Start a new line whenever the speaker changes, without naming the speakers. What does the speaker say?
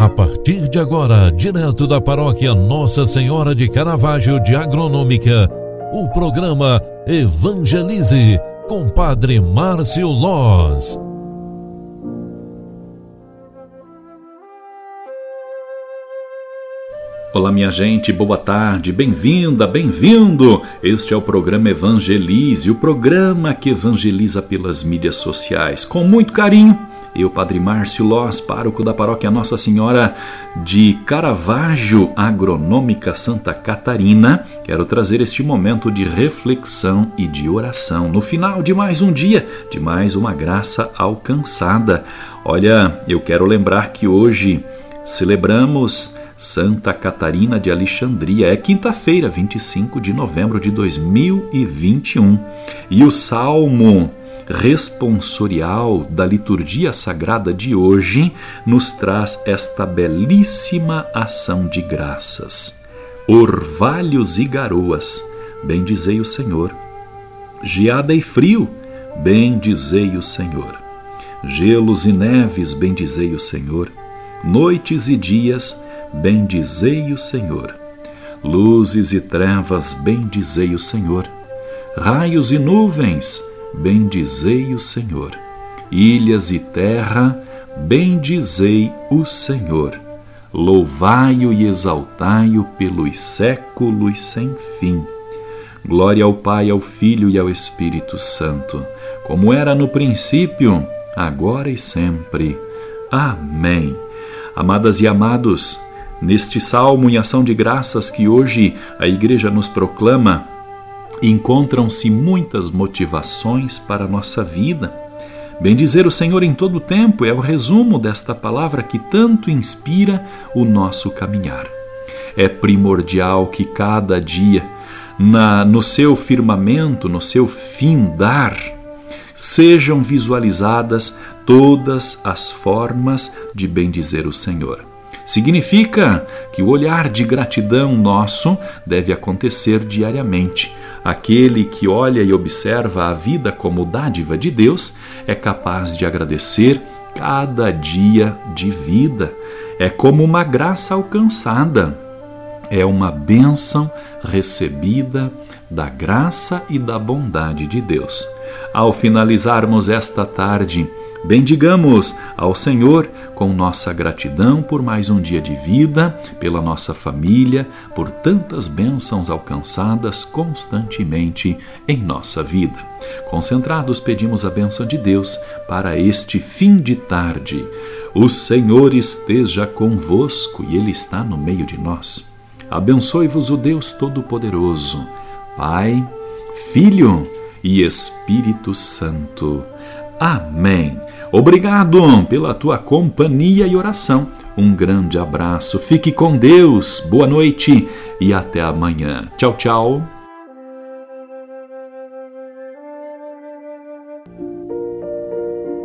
A partir de agora, direto da paróquia Nossa Senhora de Caravaggio de Agronômica, o programa Evangelize com Padre Márcio Loz.
Olá, minha gente, boa tarde, bem-vinda, bem-vindo. Este é o programa Evangelize, o programa que evangeliza pelas mídias sociais. Com muito carinho eu, Padre Márcio Loz, pároco da paróquia Nossa Senhora de Caravaggio, Agronômica Santa Catarina, quero trazer este momento de reflexão e de oração no final de mais um dia, de mais uma graça alcançada. Olha, eu quero lembrar que hoje celebramos Santa Catarina de Alexandria. É quinta-feira, 25 de novembro de 2021. E o salmo responsorial da liturgia sagrada de hoje nos traz esta belíssima ação de graças. Orvalhos e garoas, bendizei o Senhor. Geada e frio, bendizei o Senhor. Gelos e neves, bendizei o Senhor. Noites e dias, bendizei o Senhor. Luzes e trevas, bendizei o Senhor. Raios e nuvens, bendizei o Senhor. Ilhas e terra, bendizei o Senhor. Louvai-o e exaltai-o pelos séculos sem fim. Glória ao Pai, ao Filho e ao Espírito Santo, como era no princípio, agora e sempre. Amém. Amadas e amados, neste salmo em ação de graças que hoje a Igreja nos proclama, encontram-se muitas motivações para a nossa vida. Bendizer o Senhor em todo o tempo é o resumo desta palavra que tanto inspira o nosso caminhar. É primordial que cada dia, na, no seu firmamento, no seu findar, sejam visualizadas todas as formas de bendizer o Senhor. Significa que o olhar de gratidão nosso deve acontecer diariamente, Aquele que olha e observa a vida como dádiva de Deus é capaz de agradecer cada dia de vida. É como uma graça alcançada, é uma bênção recebida da graça e da bondade de Deus. Ao finalizarmos esta tarde, Bendigamos ao Senhor com nossa gratidão por mais um dia de vida, pela nossa família, por tantas bênçãos alcançadas constantemente em nossa vida. Concentrados, pedimos a bênção de Deus para este fim de tarde. O Senhor esteja convosco e Ele está no meio de nós. Abençoe-vos o Deus Todo-Poderoso, Pai, Filho e Espírito Santo. Amém. Obrigado pela tua companhia e oração. Um grande abraço, fique com Deus, boa noite e até amanhã. Tchau, tchau.